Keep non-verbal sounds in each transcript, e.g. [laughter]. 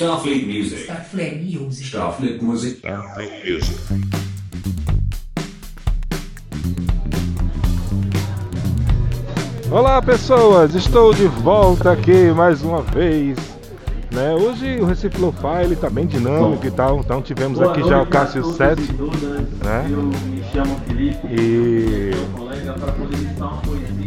Starfleet Music. Starfleet Music. Starfleet Music. Starfleet Music. Olá pessoas, estou de volta aqui mais uma vez. Né? Hoje o Recife Lo-Fi ele tá bem dinâmico e tal, então tivemos aqui já o Cássio 7, né? Eu me chamo Felipe, E,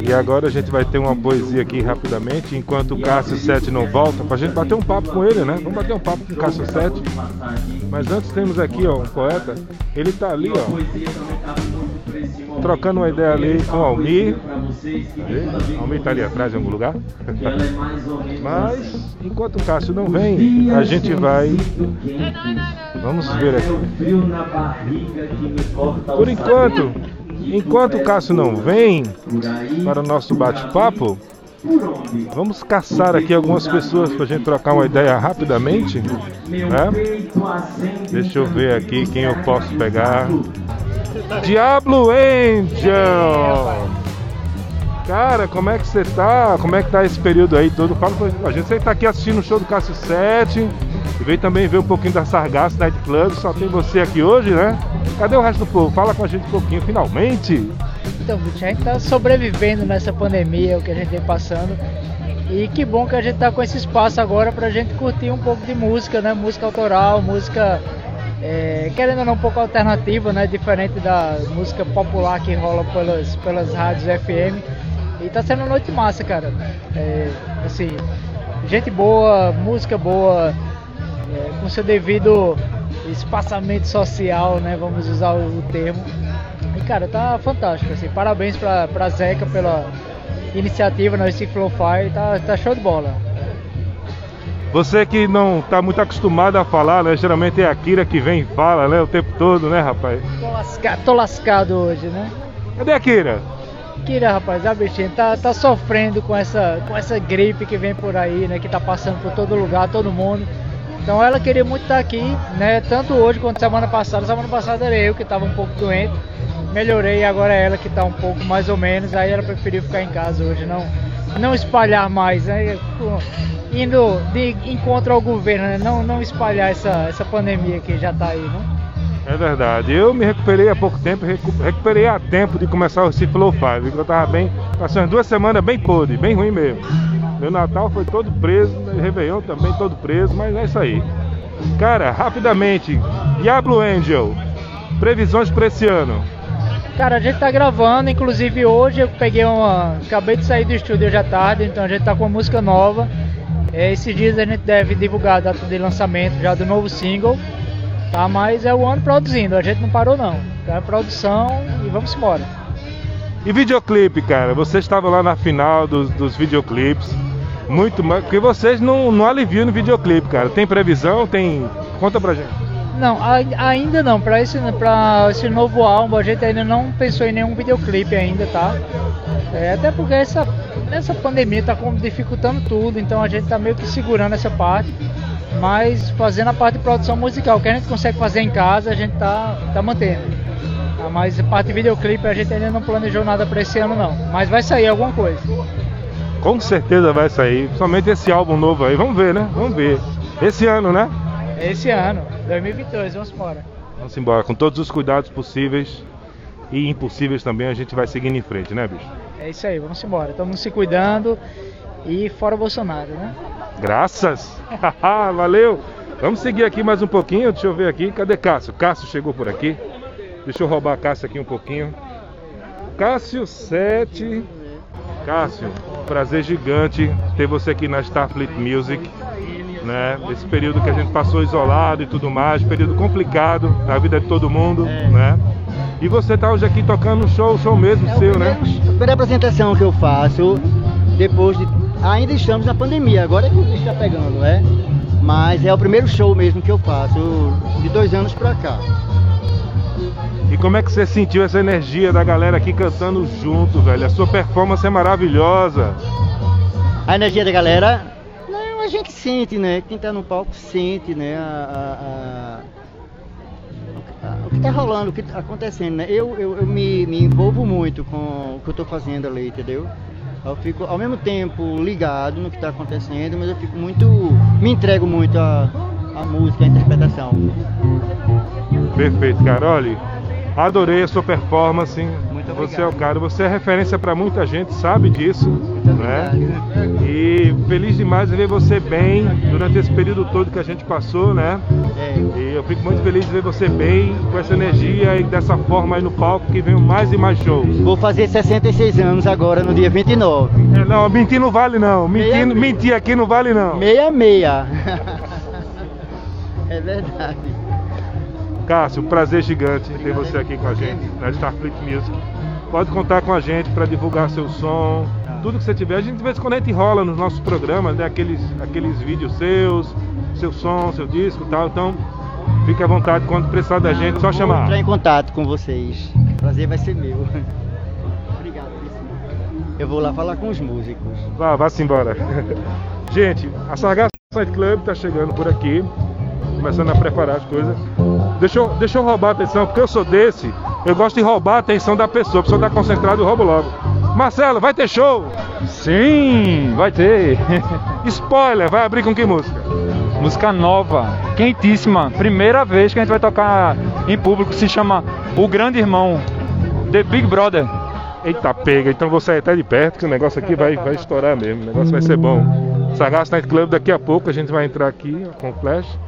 e agora a gente vai ter uma poesia aqui rapidamente, enquanto o Cássio 7 não volta, pra gente bater um papo com ele, né? Vamos bater um papo com o Cássio 7. Passar aqui. Mas antes temos aqui ó, um poeta, ele tá ali ó, tá trocando uma ideia ali com o Almir. Almir tá ali atrás em algum lugar. é Mas assim. enquanto o Cássio não vem, a gente vai. Vamos ver É aqui. Por enquanto, enquanto o Cássio não vem para o nosso bate-papo, vamos caçar aqui algumas pessoas para a gente trocar uma ideia rapidamente. Né? Deixa eu ver aqui quem eu posso pegar. Diablo Angel! Cara, como é que você tá? Como é que tá esse período aí todo? Fala pra a gente. Você tá aqui assistindo o show do Cássio 7 e veio também ver um pouquinho da Sargasso Night Club. Só tem você aqui hoje, né? Cadê o resto do povo? Fala com a gente um pouquinho, finalmente! Então, a gente tá sobrevivendo nessa pandemia, o que a gente vem passando. E que bom que a gente tá com esse espaço agora pra gente curtir um pouco de música, né? Música autoral, música, é, querendo ou não, um pouco alternativa, né? Diferente da música popular que rola pelas, pelas rádios FM. E tá sendo uma noite massa, cara. É, assim, gente boa, música boa, é, com seu devido espaçamento social, né? Vamos usar o, termo. E cara, tá fantástico, assim. Parabéns pra, pra Zeca pela iniciativa no Recife Lo-Fi, tá, tá show de bola. Você que não tá muito acostumado a falar, né? Geralmente é a Kira que vem e fala, né? O tempo todo, né, rapaz? Tô, lasca, tô lascado hoje, né? Cadê a Kira? Kira, rapaz, a bichinha tá, tá sofrendo com essa, com essa gripe que vem por aí, né? Que tá passando por todo lugar, todo mundo. Então ela queria muito estar aqui, né? Tanto hoje quanto semana passada. Semana passada era eu que tava um pouco doente. Melhorei agora é ela que tá um pouco mais ou menos. Aí ela preferiu ficar em casa hoje, não, não espalhar mais, né? Indo de encontro ao governo, né? Não, não espalhar essa, essa pandemia que já tá aí, né? É verdade. Eu me recuperei há pouco tempo, recu- recuperei a tempo de começar o Lo-Fi, viu? Eu tava bem, passei umas duas semanas bem podre, bem ruim mesmo. Meu Natal foi todo preso, Réveillon também todo preso, mas é isso aí. Cara, rapidamente, Diablo Angel, previsões para esse ano. Cara, a gente tá gravando, inclusive hoje eu peguei uma. Acabei de sair do estúdio hoje à tarde, então a gente tá com uma música nova. É, esses dias a gente deve divulgar a data de lançamento já do novo single. Tá, mas é o ano produzindo, a gente não parou não. Tá em produção e vamos embora. E videoclipe, cara, vocês estavam lá na final dos, dos videoclipes. Muito mais. Porque vocês não, não aliviam no videoclipe, cara. Tem previsão? Tem. Conta pra gente. Não, ai- ainda não. Pra esse, pra esse novo álbum a gente ainda não pensou em nenhum videoclipe ainda, tá? É, até porque essa, essa pandemia tá dificultando tudo, então a gente tá meio que segurando essa parte. Mas fazendo a parte de produção musical, que a gente consegue fazer em casa, a gente tá, tá mantendo. Tá, mas a parte de videoclipe a gente ainda não planejou nada pra esse ano não. Mas vai sair alguma coisa. Com certeza vai sair. Principalmente esse álbum novo aí. Vamos ver, né? Vamos ver. Esse ano, né? Esse ano, 2022, vamos embora. Vamos embora. Com todos os cuidados possíveis e impossíveis também, a gente vai seguindo em frente, né, bicho? É isso aí, vamos embora. Estamos se cuidando e fora Bolsonaro, né? Graças! [laughs] Valeu! Vamos seguir aqui mais um pouquinho. Deixa eu ver aqui. Cadê Cássio? Cássio chegou por aqui. Deixa eu roubar a Cássio aqui um pouquinho. Cássio 7. Cássio, prazer gigante ter você aqui na Starfleet Music. Né? Esse período que a gente passou isolado e tudo mais, período complicado na vida de todo mundo, né? E você tá hoje aqui tocando um show, show mesmo seu, né? A primeira apresentação que eu faço depois de. Ainda estamos na pandemia, agora é que está pegando, né? Mas é o primeiro show mesmo que eu faço, de dois anos pra cá. E como é que você sentiu essa energia da galera aqui cantando junto, velho? A sua performance é maravilhosa. A energia da galera, não, a gente sente, né? Quem tá no palco sente, né? A- a- a- o que tá rolando, o que tá acontecendo, né? Eu, eu, eu me, me envolvo muito com o que eu tô fazendo ali, entendeu? Eu fico ao mesmo tempo ligado no que tá acontecendo, mas eu fico muito. me entrego muito a, a música, a interpretação. Perfeito, cara. Olha, adorei a sua performance. Muito Você é o obrigado. cara, você é referência para muita gente, sabe disso, né? obrigado. E feliz demais em ver você bem durante esse período todo que a gente passou, né? É, E eu fico muito feliz de ver você bem, com essa energia e dessa forma aí no palco que vem mais e mais shows. vou fazer 66 anos agora, no dia 29. É, não, mentir não vale não. Mentir, Meia- mentir aqui não vale não. 66. [laughs] é verdade. Cássio, prazer gigante ter você aqui com a gente na Starfleet Music. Pode contar com a gente para divulgar seu som, tudo que você tiver. A gente de vez em quando a gente rola nos nossos programas, né? Aqueles, aqueles vídeos seus, seu som, seu disco e tal. Então, fique à vontade quando precisar da gente, só Vou chamar. entrar em contato com vocês. Prazer vai ser meu. Obrigado. Eu vou lá falar com os músicos. Vá, vá-se embora. [laughs] Gente, a Sargasso Night Club tá chegando por aqui, começando a preparar as coisas. Deixa eu, deixa eu roubar a atenção, porque eu sou desse, eu gosto de roubar a atenção da pessoa. A pessoa tá concentrada, eu roubo logo. Marcelo, vai ter show? Sim, vai ter. [laughs] Spoiler, vai abrir com que música? Música nova, quentíssima. Primeira vez que a gente vai tocar em público, se chama O Grande Irmão, The Big Brother. Eita, pega, então vou sair até de perto, que o negócio aqui vai, vai estourar mesmo, o negócio vai ser bom. Sargasso Night Club, daqui a pouco a gente vai entrar aqui com o Flash.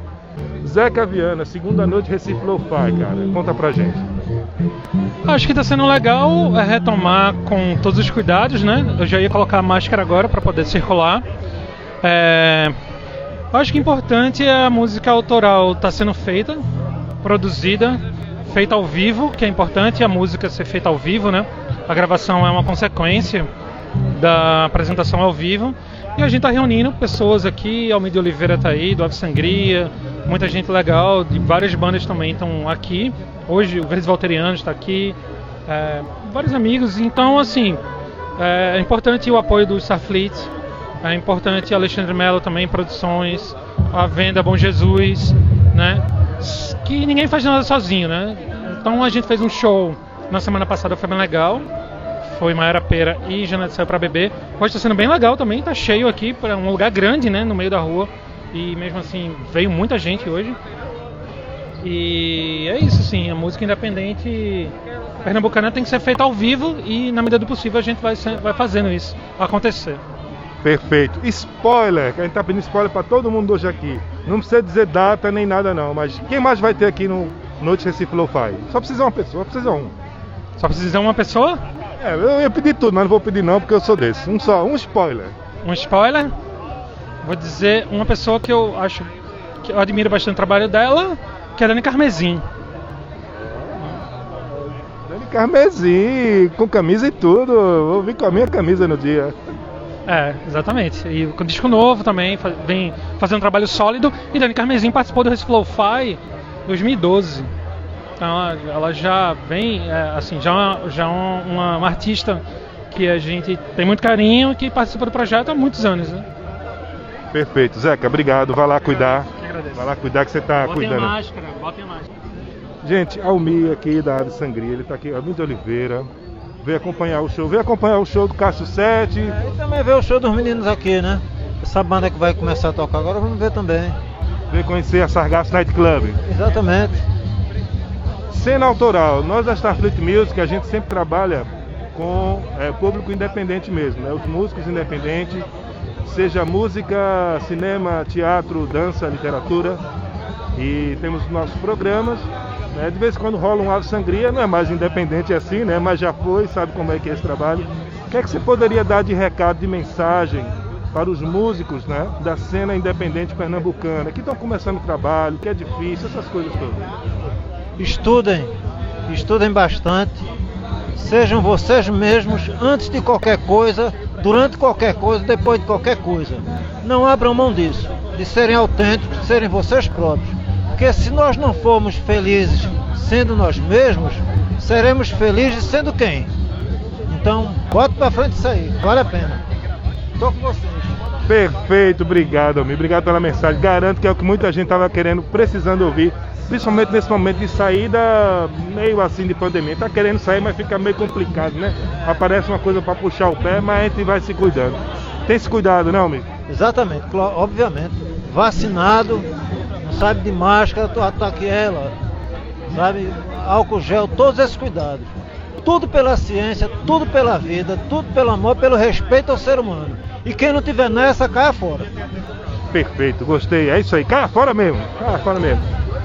Zeca Viana, segunda noite Recife Lo-Fi, cara, conta pra gente. Acho que está sendo legal é, retomar com todos os cuidados, né? Eu já ia colocar a máscara agora para poder circular. É, acho que importante é a música autoral estar sendo feita, produzida, feita ao vivo, que é importante a música ser feita ao vivo, né? A gravação é uma consequência da apresentação ao vivo. E a gente está reunindo pessoas aqui, Almir Oliveira está aí, do Ave Sangria, muita gente legal, de várias bandas também estão aqui. Hoje o Verdes Valterianos está aqui, é, vários amigos. Então, assim, é importante o apoio do Starfleet, é importante Alexandre Mello também, produções, a venda Bom Jesus, né? Que ninguém faz nada sozinho, né? Então a gente fez um show na semana passada, foi bem legal. Foi Maera Pera e Janete saiu pra beber. Hoje está sendo bem legal também, tá cheio aqui, para um lugar grande, né? No meio da rua. E mesmo assim, veio muita gente hoje. E é isso, sim. A música independente pernambucana tem que ser feita ao vivo e, na medida do possível, a gente vai, vai fazendo isso acontecer. Perfeito. Spoiler, que a gente tá pedindo spoiler pra todo mundo hoje aqui. Não precisa dizer data nem nada não, mas quem mais vai ter aqui no Noite Recife Lo-Fi? Só precisa uma pessoa, precisa um. Só precisa uma pessoa, É, eu ia pedir tudo, mas não vou pedir não, porque eu sou desse. Um só, um spoiler. um spoiler. Vou dizer uma pessoa que eu acho que eu admiro bastante o trabalho dela, que é a Dani Carmezin. Dani Carmesim, com camisa e tudo. Vou vir com a minha camisa no dia. É, exatamente. E com disco novo também, vem fazendo um trabalho sólido. E Dani Carmezin participou do Recife Lo-Fi 2012. Então ela- já vem, é, assim, já, já é uma, uma- uma artista que a gente tem muito carinho e que participa do projeto há muitos anos. Né? Perfeito. Zeca, obrigado. Vai lá cuidar. Que agradeço. Vai lá cuidar que você tá Botem a cuidando. máscara, botem a máscara. Gente, Almir aqui da Ave Sangria, ele tá aqui, Almir de Oliveira. Veio acompanhar o show, veio acompanhar o show do Cássio Sete. E também ver o show dos meninos aqui, né? Essa banda que vai começar a tocar agora, vamos ver também. Veio conhecer a Sargasso Night Club. Exatamente. Cena autoral. Nós da Starfleet Music, a gente sempre trabalha com é, público independente mesmo, né? Os músicos independentes, seja música, cinema, teatro, dança, literatura. E temos nossos programas. Né? De vez em quando rola um Ave Sangria, não é mais independente assim, né? Mas já foi, sabe como é que é esse trabalho. O que é que você poderia dar de recado, de mensagem para os músicos né, da cena independente pernambucana, que estão começando o trabalho, que é difícil, essas coisas todas? Estudem, estudem bastante. Sejam vocês mesmos antes de qualquer coisa, durante qualquer coisa, depois de qualquer coisa. Não abram mão disso, de serem autênticos, de serem vocês próprios. Porque se nós não formos felizes sendo nós mesmos, seremos felizes sendo quem? Então, bote pra frente isso aí, vale a pena. Tô com vocês. Perfeito, obrigado, amigo. Obrigado pela mensagem. Garanto que é o que muita gente estava querendo, precisando ouvir, principalmente nesse momento de saída meio assim de pandemia. Tá querendo sair, mas fica meio complicado, né? Aparece uma coisa para puxar o pé, mas a gente vai se cuidando. Tem esse cuidado, não, amigo? Exatamente, obviamente. Vacinado, sabe, de máscara, tu ataque ela, sabe, álcool gel, todos esses cuidados. Tudo pela ciência, tudo pela vida, tudo pelo amor, pelo respeito ao ser humano. E quem não tiver nessa, caia fora. Perfeito, gostei. É isso aí. Caia fora mesmo. Caia fora mesmo.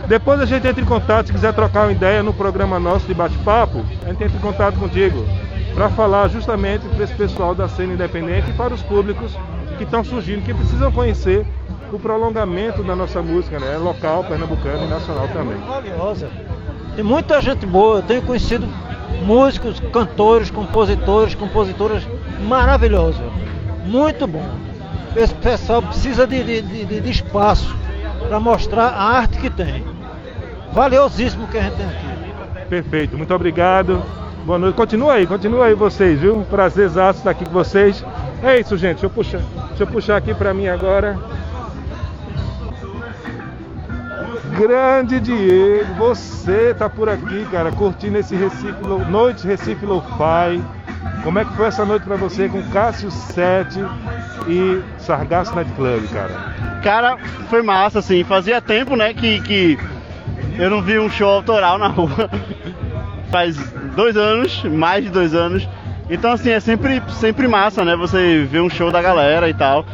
Depois a gente entra em contato, se quiser trocar uma ideia no programa nosso de bate-papo, a gente entra em contato contigo para falar justamente para esse pessoal da cena independente e para os públicos que estão surgindo, que precisam conhecer o prolongamento da nossa música, né? Local, pernambucano e nacional também. Maravilhosa. Tem muita gente boa, eu tenho conhecido músicos, cantores, compositores, compositoras maravilhosos. Muito bom. Esse pessoal precisa de, de, de, de espaço para mostrar a arte que tem. Valiosíssimo que a gente tem aqui. Perfeito, muito obrigado. Boa noite. Continua aí, continua aí vocês, viu? Prazer exato estar aqui com vocês. É isso, gente. Deixa eu puxar, deixa eu puxar aqui para mim agora. Grande Diego, você tá por aqui, cara, curtindo esse Recife, Noite Recife Lo-Fi. Como é que foi essa noite para você com Cássio 7 e Sargasso Night Club, cara? Cara, foi massa, assim. Fazia tempo, né, que, que eu não vi um show autoral na rua. [laughs] Faz dois anos, mais de dois anos. Então, assim, é sempre, sempre massa, né, você ver um show da galera e tal.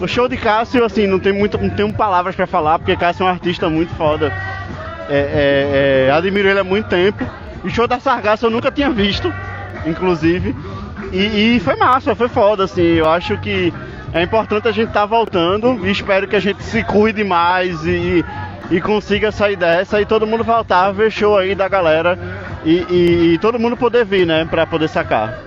O show de Cássio, assim, não tem muito, não tenho palavras para falar, porque Cássio é um artista muito foda. É, é, é, admiro ele há muito tempo. O show da Sargasso eu nunca tinha visto, inclusive. E, e, foi massa, foi foda, assim. Eu acho que é importante a gente estar tá voltando e espero que a gente se cuide mais e, e consiga sair dessa e todo mundo voltar ver show aí da galera e, e, e todo mundo poder vir, né, pra poder sacar.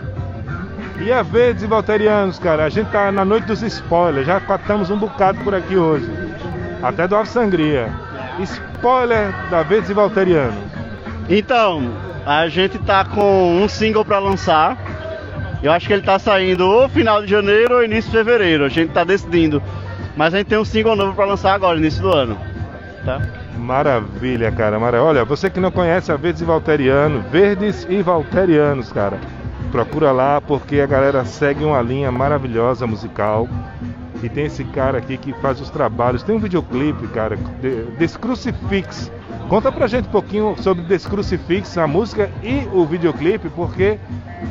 E a Verdes e Valterianos, cara, a gente tá na noite dos spoilers, já catamos um bocado por aqui hoje. Até do Ave Sangria. Spoiler da Verdes e Valterianos. Então, a gente tá com um single para lançar. Eu acho que ele tá saindo ou final de janeiro ou início de fevereiro. A gente tá decidindo. Mas a gente tem um single novo para lançar agora, início do ano. Tá? Maravilha, cara. Olha, você que não conhece a Verdes e Valteriano, Verdes e Valterianos, cara. Procura lá porque a galera segue uma linha maravilhosa musical. E tem esse cara aqui que faz os trabalhos. Tem um videoclipe, cara, de, Descrucifix. Conta pra gente um pouquinho sobre Descrucifix, a música e o videoclipe, porque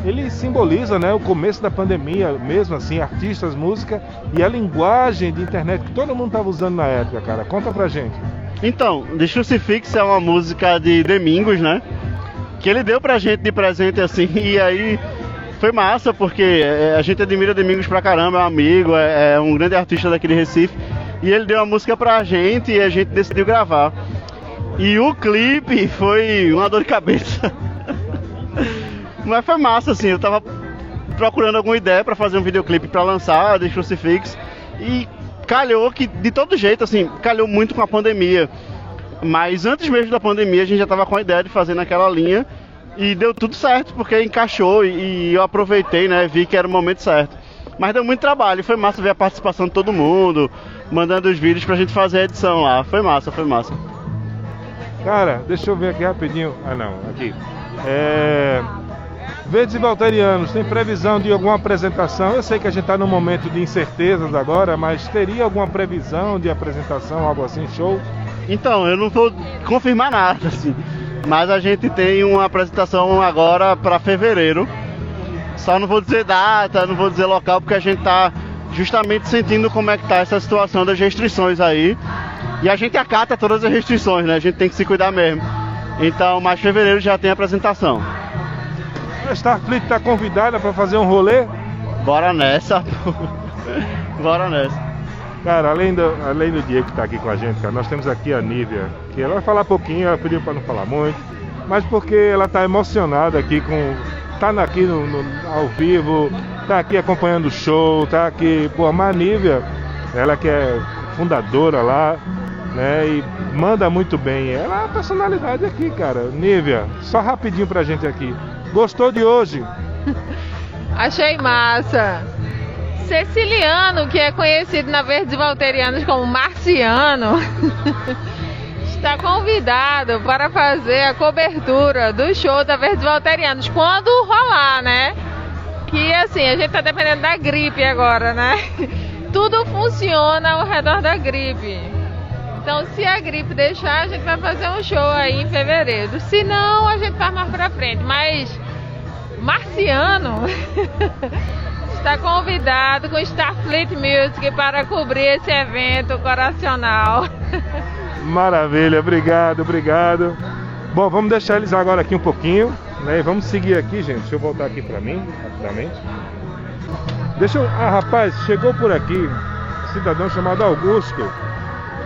ele simboliza né, o começo da pandemia, mesmo assim, artistas, música e a linguagem de internet que todo mundo estava usando na época, cara. Conta pra gente. Então, Descrucifix é uma música de Domingos, né? que ele deu pra gente de presente assim, [laughs] e aí foi massa, porque é, a gente admira Domingos pra caramba, é um amigo, é, é um grande artista daquele Recife, e ele deu uma música pra gente e a gente decidiu gravar. E o clipe foi uma dor de cabeça. Mas foi massa, assim, eu tava procurando alguma ideia para fazer um videoclipe para lançar de Crucifix e calhou que de todo jeito, assim, calhou muito com a pandemia. Mas antes mesmo da pandemia a gente já estava com a ideia de fazer naquela linha e deu tudo certo, porque encaixou e, e eu aproveitei, né? Vi que era o momento certo. Mas deu muito trabalho, foi massa ver a participação de todo mundo, mandando os vídeos pra gente fazer a edição lá. Foi massa, foi massa. Cara, deixa eu ver aqui rapidinho. Ah não, aqui. É. Verdes e Valterianos, tem previsão de alguma apresentação? Eu sei que a gente está num momento de incertezas agora, mas teria alguma previsão de apresentação, algo assim, show? Então, eu não vou confirmar nada, assim. Mas a gente tem uma apresentação agora para fevereiro. Só não vou dizer data, não vou dizer local, porque a gente está justamente sentindo como é que tá essa situação das restrições aí. E a gente acata todas as restrições, né? A gente tem que se cuidar mesmo. Então, mais fevereiro já tem apresentação. A Starfleet está convidada para fazer um rolê? Bora nessa. [laughs] Bora nessa. Cara, além do, além do Diego que está aqui com a gente, cara, nós temos aqui a Nívia, que ela vai falar pouquinho, ela pediu para não falar muito, mas porque ela está emocionada aqui com. tá aqui no, no, ao vivo, tá aqui acompanhando o show, tá aqui. Pô, a Nívia, ela que é fundadora lá, né? E manda muito bem. Ela é uma personalidade aqui, cara. Nívia, só rapidinho pra gente aqui. Gostou de hoje? [laughs] Achei massa. Ceciliano, que é conhecido na Verdes Valterianos como Marciano, [laughs] está convidado para fazer a cobertura do show da Verdes Valterianos quando rolar, né? Que assim, a gente está dependendo da gripe agora, né? [laughs] Tudo funciona ao redor da gripe. Então, se a gripe deixar, a gente vai fazer um show aí em fevereiro. Se não, a gente faz mais pra frente. Mas, Marciano [laughs] está convidado com Starfleet Music para cobrir esse evento coracional. [laughs] Maravilha, obrigado, obrigado. Bom, vamos deixar eles agora aqui um pouquinho, né? Vamos seguir aqui, gente. Deixa eu voltar aqui pra mim, rapidamente. Deixa eu. Ah, rapaz, chegou por aqui um cidadão chamado Augusto.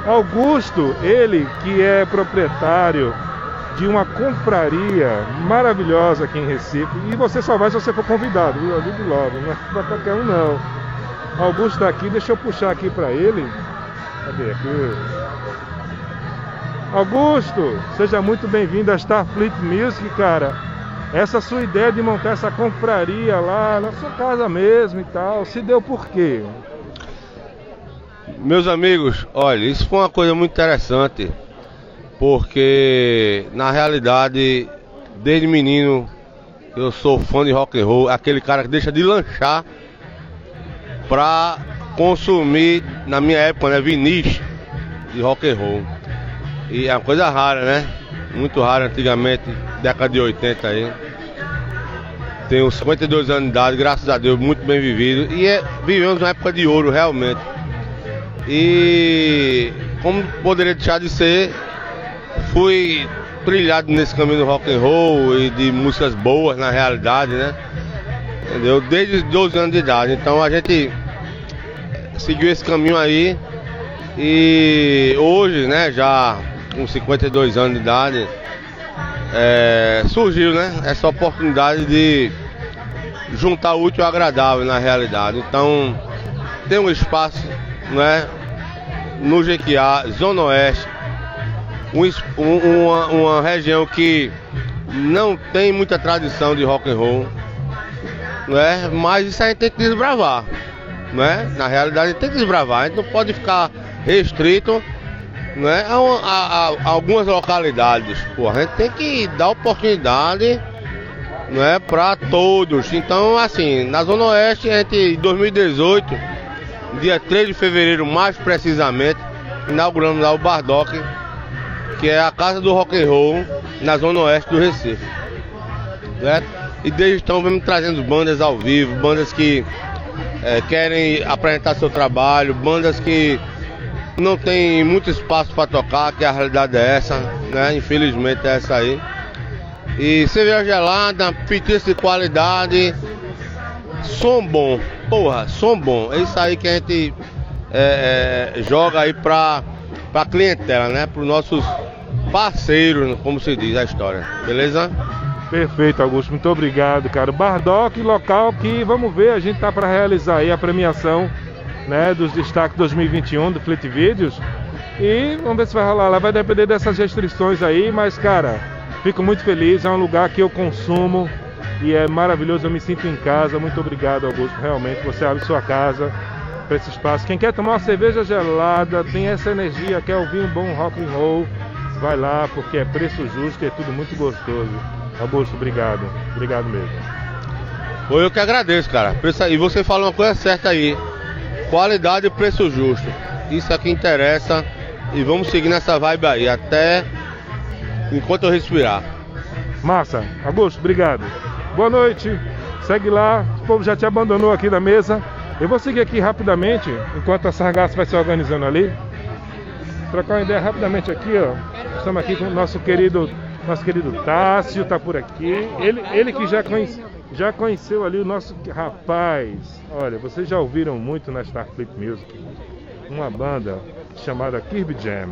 Augusto, ele que é proprietário de uma confraria maravilhosa aqui em Recife. E você só vai se você for convidado, viu? Eu digo logo, não é pra qualquer um não. Augusto tá aqui, deixa eu puxar aqui pra ele. Cadê aqui? Augusto, seja muito bem-vindo a Starfleet Music, cara. Essa sua ideia de montar essa confraria lá na sua casa mesmo e tal, se deu por quê? Meus amigos, olha, isso foi uma coisa muito interessante, porque na realidade, desde menino, eu sou fã de rock and roll, aquele cara que deixa de lanchar pra consumir, na minha época, né, vinis de rock and roll. E é uma coisa rara, né? Muito rara antigamente, década de 80 aí. Tenho 52 anos de idade, graças a Deus, muito bem vivido. E é, vivemos uma época de ouro, realmente. E como poderia deixar de ser, fui trilhado nesse caminho do rock and roll e de músicas boas na realidade, né? Entendeu? Desde os 12 anos de idade. Então a gente seguiu esse caminho aí e hoje, né, já com 52 anos de idade, é, surgiu, né, essa oportunidade de juntar útil ao agradável na realidade. Então, tem um espaço, né, no Jequiá, Zona Oeste, um um- uma, uma região que não tem muita tradição de rock and roll, né, mas isso a gente tem que desbravar, né, na realidade a gente tem que desbravar, a gente não pode ficar restrito né, a, a- a- a algumas localidades. Pô, a gente tem que dar oportunidade né, para todos. Então, assim, na Zona Oeste, a gente, em 2018, dia 3 de fevereiro, mais precisamente, inauguramos lá o Bardock, que é a casa do rock and roll na Zona Oeste do Recife. E desde então vamos trazendo bandas ao vivo, bandas que eh, querem apresentar seu trabalho, bandas que não tem muito espaço para tocar, que a realidade é essa, né? Infelizmente é essa aí. E cerveja gelada, petisco de qualidade, som bom, porra, som bom. É isso aí que a gente é, é, joga aí pra, pra clientela, né? Para os nossos parceiros, como se diz a história, beleza? Perfeito, Augusto. Muito obrigado, cara. Bardock, local que, vamos ver, a gente tá para realizar aí a premiação né, dos destaques 2021 do Fleet Videos. E vamos ver se vai rolar lá. Vai depender dessas restrições aí, mas, cara, fico muito feliz. É um lugar que eu consumo e é maravilhoso. Eu me sinto em casa. Muito obrigado, Augusto. Realmente, você abre sua casa para esse espaço. Quem quer tomar uma cerveja gelada, tem essa energia, quer ouvir um bom rock and roll, vai lá, porque é preço justo e é tudo muito gostoso. Augusto, obrigado. Obrigado mesmo. Foi eu que agradeço, cara. E você falou uma coisa certa aí. Qualidade e preço justo. Isso é que interessa. E vamos seguir nessa vibe aí, até enquanto eu respirar. Massa. Augusto, obrigado. Boa noite. Segue lá. O povo já te abandonou aqui da mesa. Eu vou seguir aqui rapidamente, enquanto a Sargasso vai se organizando ali. Trocar uma ideia rapidamente aqui, ó. Estamos aqui com o nosso querido, nosso querido Tássio, tá por aqui. Ele, ele que já, conhece, já conheceu ali o nosso rapaz. Olha, vocês já ouviram muito na Starfleet Music. Uma banda chamada Kirby Jam.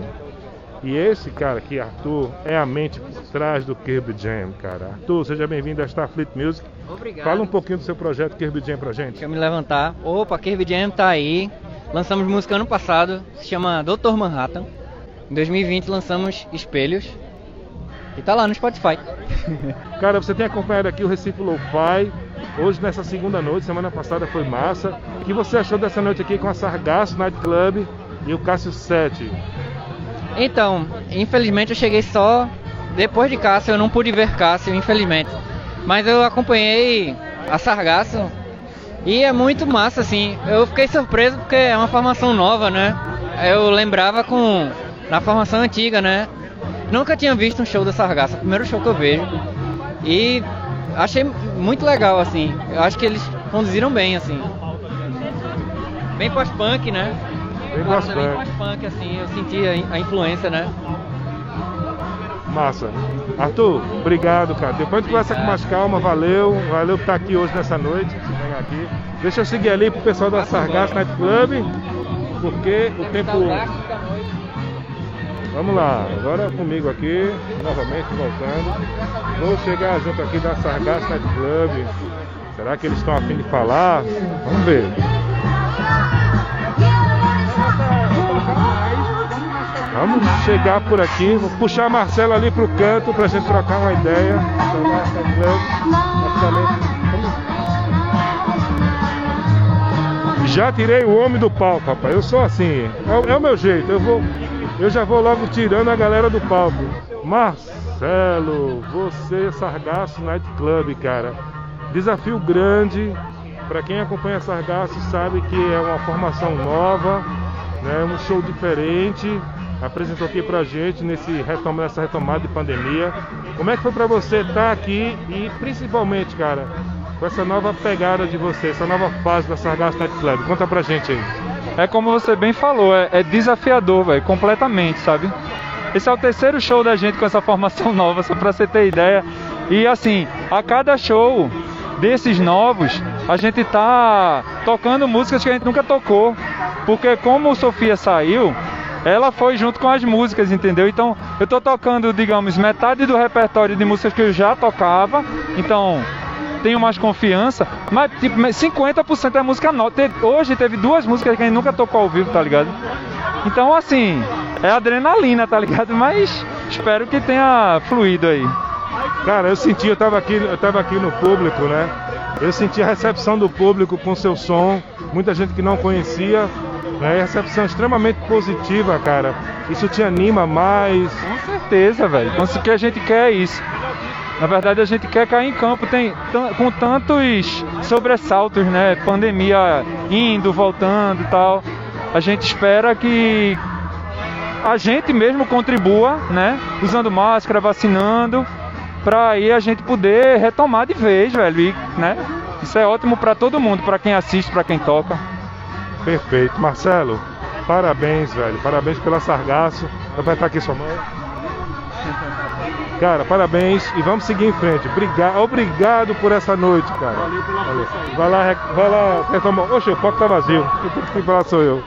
E esse cara aqui, Arthur, é a mente por trás do Kirby Jam, cara. Arthur, seja bem-vindo à Starfleet Music. Obrigado. Fala um pouquinho do seu projeto Kirby Jam pra gente. Deixa eu me levantar. Opa, Kirby Jam tá aí. Lançamos música ano passado, se chama Dr. Manhattan. Em 2020 lançamos Espelhos. E tá lá no Spotify. [laughs] [laughs] Cara, você tem acompanhado aqui o Recife Lo-Fi. Hoje, nessa segunda noite, semana passada foi massa. O que você achou dessa noite aqui com a Sargasso Night Club e o Cássio 7? Então, infelizmente eu cheguei só depois de Cássio, eu não pude ver Cássio, infelizmente. Mas eu acompanhei a Sargasso e é muito massa, assim. Eu fiquei surpreso porque é uma formação nova, né? Eu lembrava com na formação antiga, né? Nunca tinha visto um show da Sargaça, primeiro show que eu vejo. E achei muito legal, assim. Eu acho que eles conduziram bem, assim. Bem pós-punk, né? Bem Eu acho pós-punk. Bem pós-punk, assim. Eu senti a, a influência, né? Massa. Arthur, obrigado, cara. Depois a gente conversa com mais calma, valeu. Valeu por estar aqui hoje nessa noite. Aqui. Deixa eu seguir ali pro pessoal da Sargasso Night Club, porque o tempo. Vamos lá, agora comigo aqui, novamente voltando. Vou chegar junto aqui da Sargasso Night Club. Será que eles estão a fim de falar? Vamos ver. Vamos chegar por aqui, vou puxar a Marcela ali pro canto pra gente trocar uma ideia. Já tirei o homem do palco, rapaz. Eu sou assim. É, é o meu jeito. Eu vou, eu já vou logo tirando a galera do palco. Marcelo, você Sargasso Night Club, cara. Desafio grande. Pra quem acompanha Sargasso sabe que é uma formação nova, né? Um show diferente. Apresentou aqui pra gente nesse retoma, nessa retomada de pandemia. Como é que foi pra você estar aqui e principalmente, cara, com essa nova pegada de você, essa nova fase da Sargasso Night? Conta pra gente aí. É como você bem falou, é, é desafiador, velho, completamente, sabe? Esse é o terceiro show da gente com essa formação [laughs] nova, só pra você ter ideia. E assim, a cada show desses novos, a gente tá tocando músicas que a gente nunca tocou. Porque como o Sofia saiu, ela foi junto com as músicas, entendeu? Então eu tô tocando, digamos, metade do repertório de músicas que eu já tocava. Então tenho mais confiança, mas tipo, 50% é música nova. Hoje teve duas músicas que a gente nunca tocou ao vivo, tá ligado? Então assim, é adrenalina, tá ligado? Mas espero que tenha fluído aí. Cara, eu senti, eu tava aqui, eu tava aqui no público, né? Eu senti a recepção do público com seu som, muita gente que não conhecia, né? Recepção extremamente positiva, cara. Isso te anima mais. Com certeza, velho. Então, O que a gente quer é isso. Na verdade, a gente quer cair em campo tem, com tantos sobressaltos, né? Pandemia indo, voltando e tal. A gente espera que a gente mesmo contribua, né? Usando máscara, vacinando, pra aí a gente poder retomar de vez, velho. E, né? Isso é ótimo pra todo mundo, pra quem assiste, pra quem toca. Perfeito. Marcelo, parabéns, velho. Parabéns pela Sargaço. Vai apertar aqui sua mão. Cara, parabéns e vamos seguir em frente. Obrigado, obrigado por essa noite, cara. Valeu. Vai lá, vai lá, retoma. Oxe, o palco tá vazio. Quem tem que falar sou eu.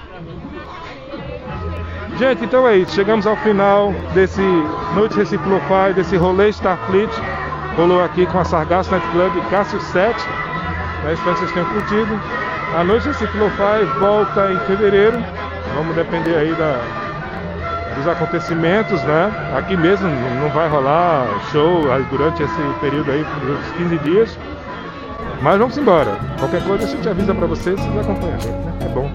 Gente, então é isso. Chegamos ao final desse Noite Reciclofy, desse rolê Starfleet. Rolou aqui com a Sargasso Night Club Cássio 7. Né? Espero que vocês tenham curtido. A Noite Reciclofy volta em fevereiro. Vamos depender aí da, dos acontecimentos, né? Aqui mesmo não vai rolar show durante esse período aí, dos 15 dias. Mas vamos embora. Qualquer coisa a gente avisa pra vocês, vocês acompanham né? É bom.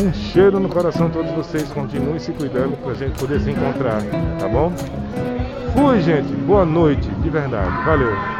Um cheiro no coração de todos vocês. Continuem se cuidando pra gente poder se encontrar, tá bom? Fui, gente. Boa noite, de verdade. Valeu.